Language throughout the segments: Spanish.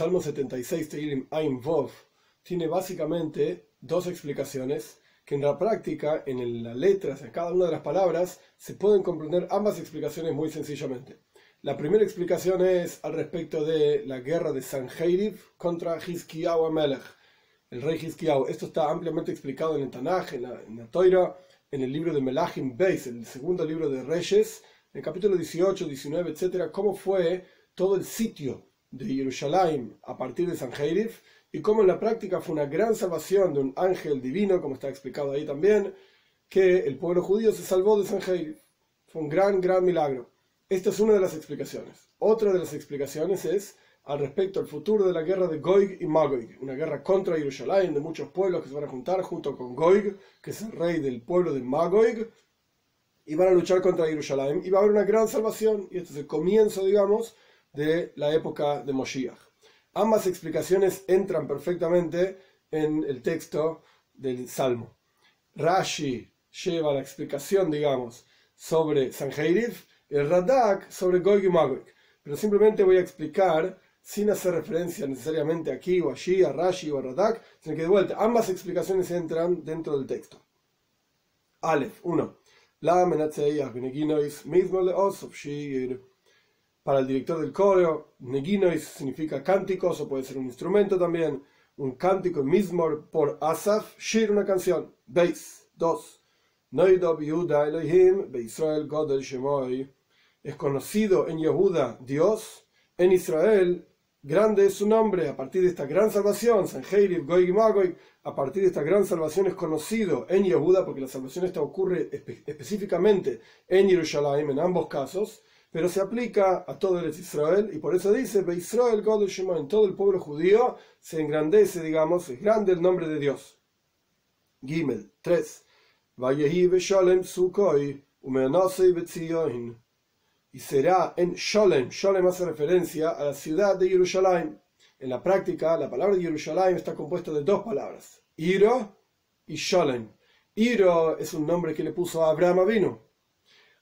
Salmo 76, Teilim Ain Vov, tiene básicamente dos explicaciones que en la práctica, en las letras, en cada una de las palabras, se pueden comprender ambas explicaciones muy sencillamente. La primera explicación es al respecto de la guerra de Sanheiriv contra Hizkiyahu Amelech, el rey Hizkiyahu. Esto está ampliamente explicado en el Tanaj, en la, en en el libro de Melachim Beis, el segundo libro de Reyes, en el capítulo 18, 19, etc., cómo fue todo el sitio de Jerusalén a partir de Sanheiriv y cómo en la práctica fue una gran salvación de un ángel divino, como está explicado ahí también, que el pueblo judío se salvó de Sanheiriv. Fue un gran, gran milagro. Esta es una de las explicaciones. Otra de las explicaciones es al respecto al futuro de la guerra de Goig y Magog, una guerra contra Jerusalén de muchos pueblos que se van a juntar junto con Goig, que es el rey del pueblo de Magog, y van a luchar contra Jerusalén y va a haber una gran salvación. Y este es el comienzo, digamos, de la época de Moshiach. Ambas explicaciones entran perfectamente en el texto del Salmo. Rashi lleva la explicación, digamos, sobre Sanheiriv el Radak sobre Gog y. Pero simplemente voy a explicar, sin hacer referencia necesariamente aquí o allí, a Rashi o a Radak, sino que de vuelta, ambas explicaciones entran dentro del texto. Aleph 1. La para el director del coro, Neginois significa cánticos o puede ser un instrumento también. Un cántico mismor por Asaf, Shir, una canción. Beis 2. Noidob Yehuda Elohim, Beisrael Godel Shemoy es conocido en Yehuda Dios, en Israel grande es su nombre, a partir de esta gran salvación, Sanheiriv, Goy Magoy, a partir de esta gran salvación es conocido en Yehuda, porque la salvación esta ocurre específicamente en Jerusalén, en ambos casos, pero se aplica a todo el Israel, y por eso dice, Israel, God en todo el pueblo judío se engrandece, digamos, es grande el nombre de Dios. Gimel 3. Vayehi Shalem Sukkoi, Umeanasei Betziohin y será en Sholem. Sholem hace referencia a la ciudad de Jerusalén. En la práctica, la palabra Jerusalén está compuesta de dos palabras, Iro y Sholem. Iro es un nombre que le puso a Abraham vino.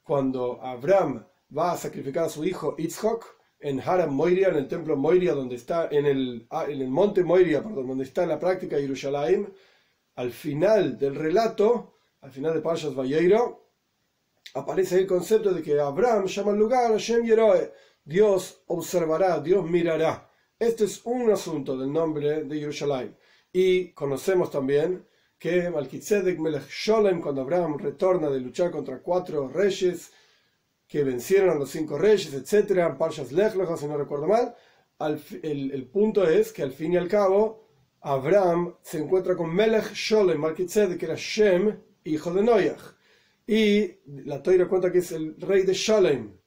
Cuando Abraham va a sacrificar a su hijo Itzhok en Haram Moiria, en el templo Moiria, donde está, en el, ah, en el monte Moiria, perdón, donde está en la práctica Jerusalén, al final del relato, al final de Parshas Valleiro, aparece el concepto de que Abraham llama al lugar Hashem Yeroe, Dios observará, Dios mirará. Este es un asunto del nombre de Jerusalén. Y conocemos también que Malkitzedek Melech Sholem, cuando Abraham retorna de luchar contra cuatro reyes que vencieron a los cinco reyes, etc., Parshas Lech si no recuerdo mal, el, el, punto es que al fin y al cabo Abraham se encuentra con Melech Sholem, Malkitzedek, que era Shem, hijo de Noach y la Toira cuenta que es el rey de Shalem,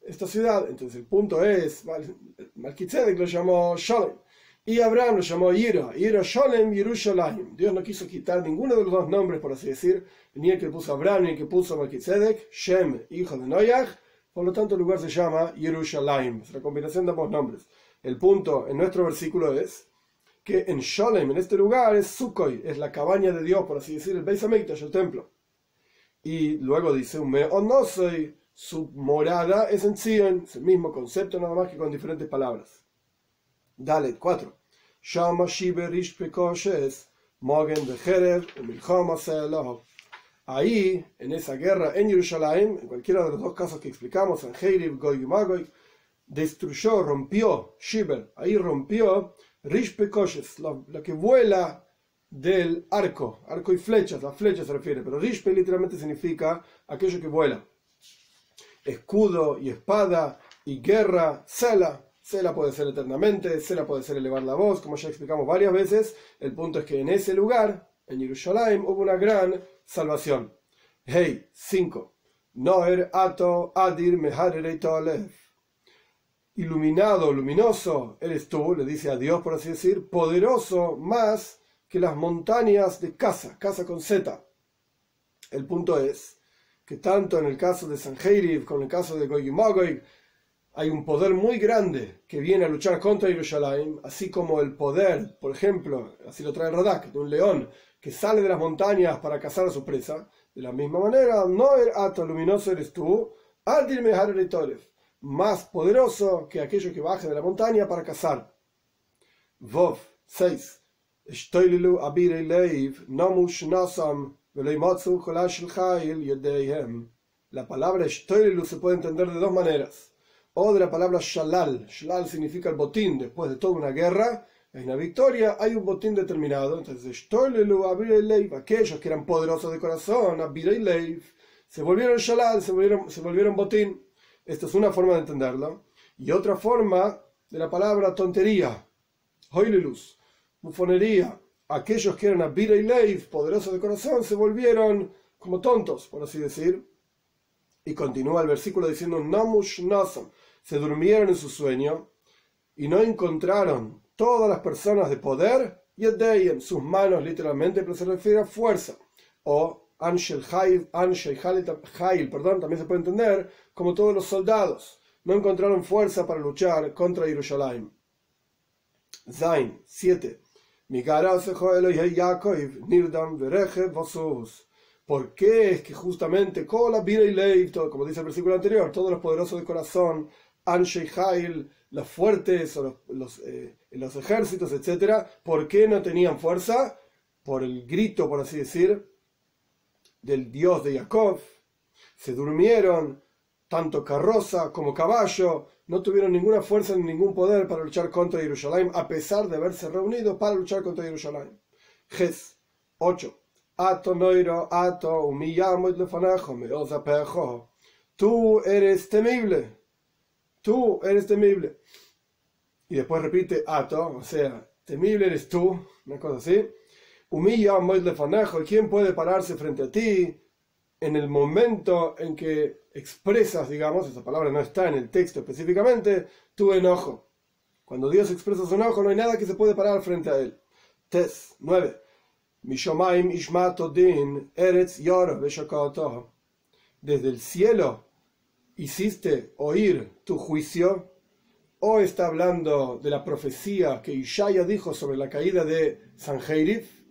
esta ciudad. Entonces el punto es, Malkitzedek lo llamó Shalem. Y Abraham lo llamó Ira, Ira Shalem Yerushalayim. Dios no quiso quitar ninguno de los dos nombres, por así decir, ni el que puso Abraham ni el que puso Malkitzedek, Shem, hijo de Noach. Por lo tanto, el lugar se llama Yerushalayim. Es la combinación de ambos nombres. El punto en nuestro versículo es que en Shalem, en este lugar, es Sukkot, es la cabaña de Dios, por así decir, el Beis Hamikdash, el templo. Y luego dice, o no soy, su morada es en Sion, es el mismo concepto nada más que con diferentes palabras. Dale, 4. Shama Shiberish Pekoshes, Mogen Bejerev, Milchama Ahí, en esa guerra en Jerusalén, en cualquiera de los dos casos que explicamos, en Heiriv, Goy Magoy, destruyó, rompió, Shiber, ahí rompió Rish Pekoshes, la que vuela del arco, arco y flechas, la flecha se refiere, pero Rishpe literalmente significa aquello que vuela. Escudo y espada y guerra, Sela. Sela puede ser eternamente, Sela puede ser elevar la voz, como ya explicamos varias veces. El punto es que en ese lugar, en Jerusalén, hubo una gran salvación. Hey, 5. Noer ato adir Iluminado, luminoso, eres tú, le dice a Dios, por así decir, poderoso más que las montañas de Casa, Casa con Z. El punto es que tanto en el caso de Sanheiriv como en el caso de Goy Magoy, hay un poder muy grande que viene a luchar contra Jerusalén, así como el poder, por ejemplo, así lo trae Radak, de un león que sale de las montañas para cazar a su presa. De la misma manera, no er ato luminoso eres tú, más poderoso que aquello que baje de la montaña para cazar. Vov 6. Estoililu abirei leiv, nomush nasam, veloimotzu kolashel chayil yedeihem. La palabra estoililu se puede entender de dos maneras. O de la palabra shalal. Shalal significa el botín. Después de toda una guerra, hay una victoria, hay un botín determinado. Entonces, aquellos que eran poderosos de corazón, se volvieron shalal, se volvieron, se volvieron botín. Esta es una forma de entenderlo. Y otra forma de la palabra tontería, hoililus, bufonería. Aquellos que eran Abira y poderosos de corazón, se volvieron como tontos, por así decir. Y continúa el versículo diciendo, Namush Nasam, se durmieron en su sueño y no encontraron todas las personas de poder y en sus manos literalmente, pero se refiere a fuerza. O Anshel Hail, Hail, perdón, también se puede entender como todos los soldados. No encontraron fuerza para luchar contra Jerusalén. Zain 7. ¿Por qué es que justamente como dice el versículo anterior, todos los poderosos de corazón, Anshei Hail, los fuertes, eh, los ejércitos, etcétera, ¿por qué no tenían fuerza? Por el grito, por así decir, del Dios de Jacob. Se durmieron, tanto carroza como caballo, no tuvieron ninguna fuerza ni ningún poder para luchar contra Jerusalén, a pesar de haberse reunido para luchar contra Jerusalén. Ges 8. Ato noiro, ato, Tú eres temible. Tú eres temible. Y después repite ato, o sea, temible eres tú, una cosa así. Humilla ¿Y quién puede pararse frente a ti en el momento en que expresas, digamos, esa palabra no está en el texto específicamente, tu enojo. Cuando Dios expresa su enojo, no hay nada que se puede parar frente a él. Tes 9. Desde el cielo hiciste oír tu juicio. O está hablando de la profecía que Ishaya dijo sobre la caída de Sanjeirif.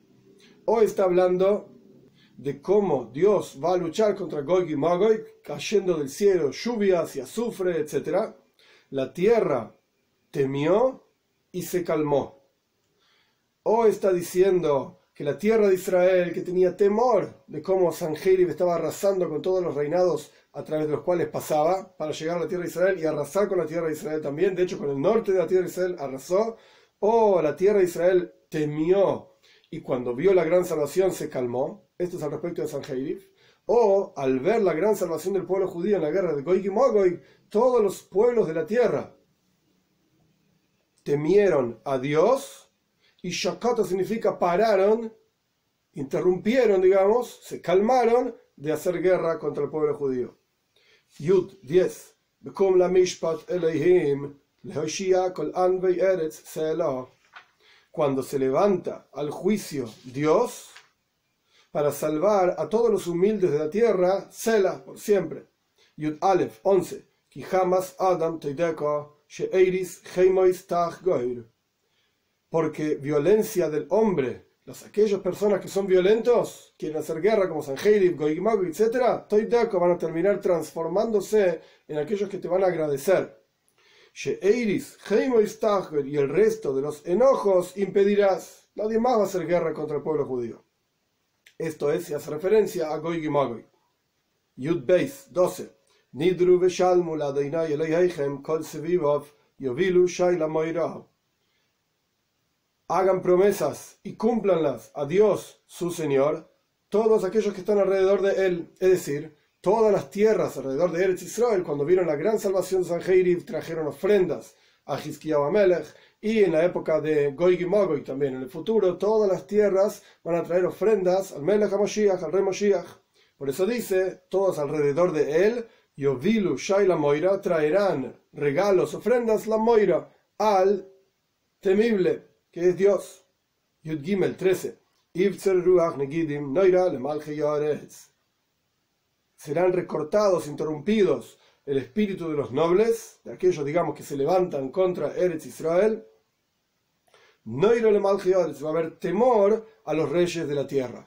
O está hablando de cómo Dios va a luchar contra Gog y Magog, cayendo del cielo lluvias y azufre, etc., la tierra temió y se calmó. O está diciendo que la tierra de Israel, que tenía temor de cómo Sanjerib estaba arrasando con todos los reinados a través de los cuales pasaba para llegar a la tierra de Israel y arrasar con la tierra de Israel también, de hecho con el norte de la tierra de Israel arrasó, o la tierra de Israel temió y cuando vio la gran salvación se calmó, esto es al respecto de San Sanjeirif, o al ver la gran salvación del pueblo judío en la guerra de Goy y Mogoy, todos los pueblos de la tierra temieron a Dios, y Shakata significa pararon, interrumpieron, digamos, se calmaron de hacer guerra contra el pueblo judío. Yud 10. Cuando se levanta al juicio Dios, para salvar a todos los humildes de la tierra, Sela, por siempre. Yud Aleph 11. Adam Porque violencia del hombre, los, aquellas personas que son violentos, quieren hacer guerra como Sanjeirib, Goigmago, etc., van a terminar transformándose en aquellos que te van a agradecer. Y el resto de los enojos impedirás. Nadie más va a hacer guerra contra el pueblo judío. Esto es, se hace referencia a Goy Gimagoy. Yud Beis 12. Nidru veshalmu ladeinai eleihechem kol sevivov yovilu shaila moira. Hagan promesas y cúmplanlas a Dios, su Señor, todos aquellos que están alrededor de Él, es decir, todas las tierras alrededor de Eretz Israel, cuando vieron la gran salvación de San trajeron ofrendas a Hizkiyahu Amelech y en la época de Goy y también, en el futuro, todas las tierras van a traer ofrendas al Melech HaMashiach, al Rey Moshiach. Por eso dice, todos alrededor de él, Yovilu Shai la Moira, traerán regalos, ofrendas la Moira al temible, que es Dios. Yud Gimel 13. Serán recortados, interrumpidos el espíritu de los nobles, de aquellos, digamos, que se levantan contra Eretz Israel, no le va a haber temor a los reyes de la tierra.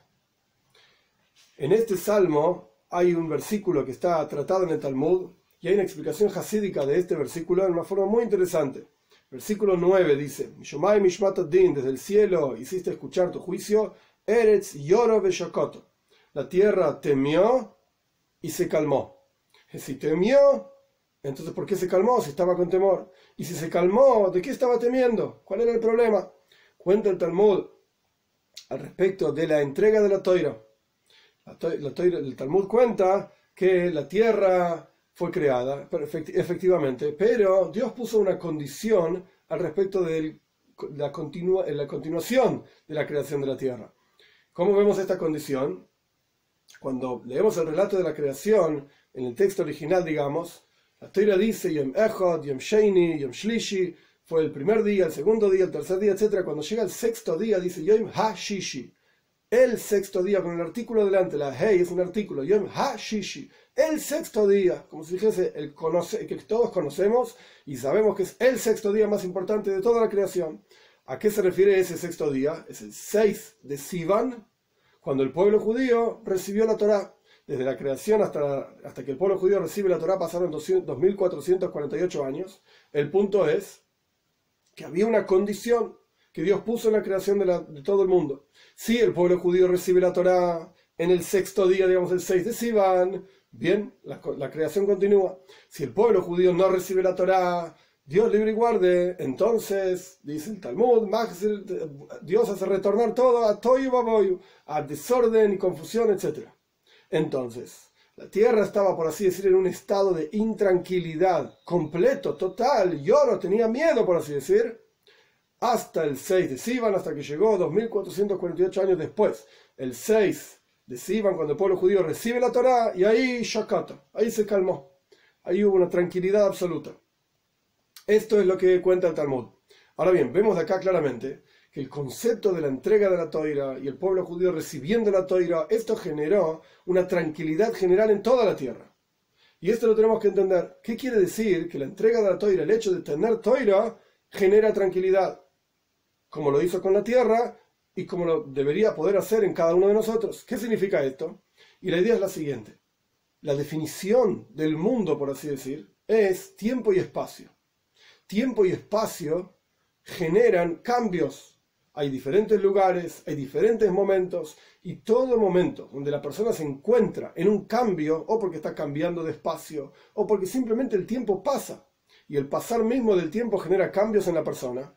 En este salmo hay un versículo que está tratado en el Talmud y hay una explicación hasídica de este versículo de una forma muy interesante. Versículo 9 dice, desde el cielo hiciste escuchar tu juicio, Eretz Yoro La tierra temió y se calmó. Si temió, entonces ¿por qué se calmó si estaba con temor? Y si se calmó, ¿de qué estaba temiendo? ¿Cuál era el problema? Cuenta el Talmud al respecto de la entrega de la toira. el Talmud cuenta que la tierra fue creada, efectivamente, pero Dios puso una condición al respecto de la, continua, la continuación de la creación de la tierra. ¿Cómo vemos esta condición? Cuando leemos el relato de la creación, en el texto original, digamos, la Torah dice Yom Echad, Yom Sheini, Yom Shlishi, fue el primer día, el segundo día, el tercer día, etc. Cuando llega el sexto día, dice Yom Ha-Shishi. El sexto día, con el artículo delante, la Hei es un artículo, Yom Ha-Shishi el sexto día, como si dijese el que todos conocemos y sabemos que es el sexto día más importante de toda la creación. ¿A qué se refiere ese sexto día? Es el 6 de Sivan, cuando el pueblo judío recibió la Torá. Desde la creación hasta, hasta que el pueblo judío recibe la Torá pasaron 2448 años. El punto es que había una condición que Dios puso en la creación de, todo el mundo. Si el pueblo judío recibe la Torá en el sexto día, digamos el 6 de Sivan, Bien, la, creación continúa. Si el pueblo judío no recibe la Torá, Dios libre y guarde, entonces, dice el Talmud, Dios hace retornar todo a Toyu Baboyu, a desorden y confusión, etc. Entonces, la tierra estaba, por así decir, en un estado de intranquilidad completo, total. Lloro, tenía miedo, por así decir, hasta el 6 de Sivan, hasta que llegó 2448 años después. El 6 Decían cuando el pueblo judío recibe la Torá y ahí shakata, ahí se calmó, ahí hubo una tranquilidad absoluta. Esto es lo que cuenta el Talmud. Ahora bien, vemos de acá claramente que el concepto de la entrega de la Toira y el pueblo judío recibiendo la Toira, esto generó una tranquilidad general en toda la tierra. Y esto lo tenemos que entender. ¿Qué quiere decir que la entrega de la Toira, el hecho de tener Toira, genera tranquilidad? Como lo hizo con la tierra, y como lo debería poder hacer en cada uno de nosotros. ¿Qué significa esto? Y la idea es la siguiente. La definición del mundo, por así decir, es tiempo y espacio. Tiempo y espacio generan cambios. Hay diferentes lugares, hay diferentes momentos, y todo momento donde la persona se encuentra en un cambio, o porque está cambiando de espacio, o porque simplemente el tiempo pasa, y el pasar mismo del tiempo genera cambios en la persona,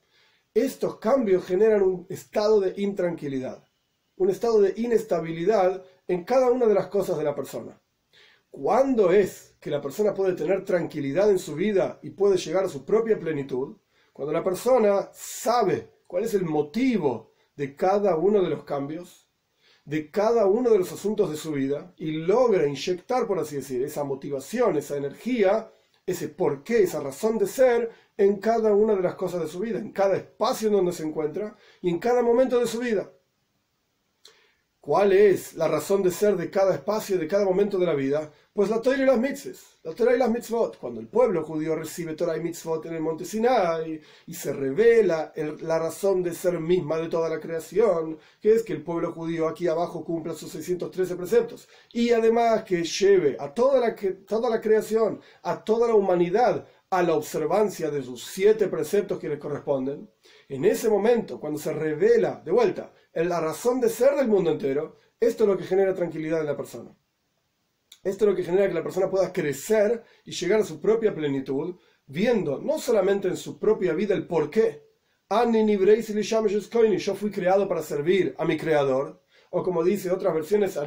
estos cambios generan un estado de intranquilidad, un estado de inestabilidad en cada una de las cosas de la persona. ¿Cuándo es que la persona puede tener tranquilidad en su vida y puede llegar a su propia plenitud? Cuando la persona sabe cuál es el motivo de cada uno de los cambios, de cada uno de los asuntos de su vida y logra inyectar, por así decir, esa motivación, esa energía, ese porqué, esa razón de ser en cada una de las cosas de su vida, en cada espacio en donde se encuentra y en cada momento de su vida. ¿Cuál es la razón de ser de cada espacio y de cada momento de la vida? Pues la Torah y las mitzvot. La Torah y las mitzvot. Cuando el pueblo judío recibe Torah y mitzvot en el monte Sinai y se revela la razón de ser misma de toda la creación, que es que el pueblo judío aquí abajo cumpla sus 613 preceptos y además que lleve a toda la, toda la creación, a toda la humanidad, a la observancia de sus siete preceptos que le corresponden, en ese momento, cuando se revela de vuelta la razón de ser del mundo entero, esto es lo que genera tranquilidad en la persona. Esto es lo que genera que la persona pueda crecer y llegar a su propia plenitud, viendo no solamente en su propia vida el por qué. Yo fui creado para servir a mi creador. O como dice otras versiones,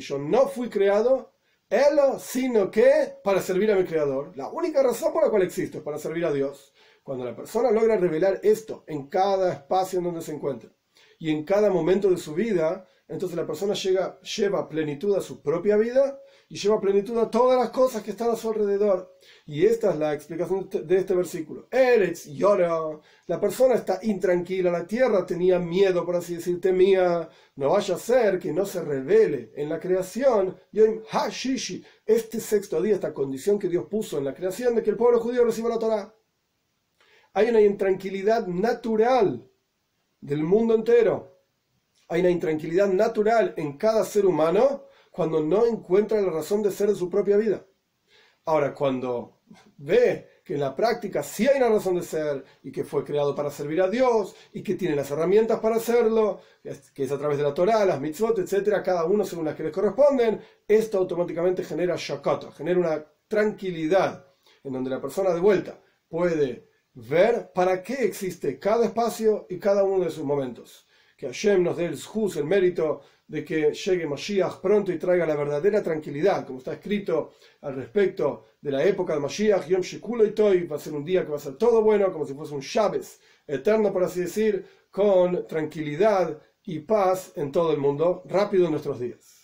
yo no fui creado Elo, sino que para servir a mi creador. La única razón por la cual existo es para servir a Dios. Cuando la persona logra revelar esto en cada espacio en donde se encuentra y en cada momento de su vida, entonces la persona llega, lleva plenitud a su propia vida y lleva plenitud a todas las cosas que están a su alrededor. Y esta es la explicación de este versículo. Eretz llora. La persona está intranquila. La tierra tenía miedo, por así decir, temía. No vaya a ser que no se revele en la creación. Hashishi. Este sexto día, esta condición que Dios puso en la creación de que el pueblo judío reciba la Torah. Hay una intranquilidad natural del mundo entero. Hay una intranquilidad natural en cada ser humano cuando no encuentra la razón de ser de su propia vida. Ahora, cuando ve que en la práctica sí hay una razón de ser y que fue creado para servir a Dios y que tiene las herramientas para hacerlo, que es a través de la Torah, las mitzvot, etcétera, cada uno según las que les corresponden, esto automáticamente genera shakata, genera una tranquilidad en donde la persona de vuelta puede ver para qué existe cada espacio y cada uno de sus momentos. Que Hashem nos dé el el mérito de que llegue Mashiach pronto y traiga la verdadera tranquilidad, como está escrito al respecto de la época de Mashiach, Yom Shekulo y va a ser un día que va a ser todo bueno, como si fuese un Shabes eterno, por así decir, con tranquilidad y paz en todo el mundo, rápido en nuestros días.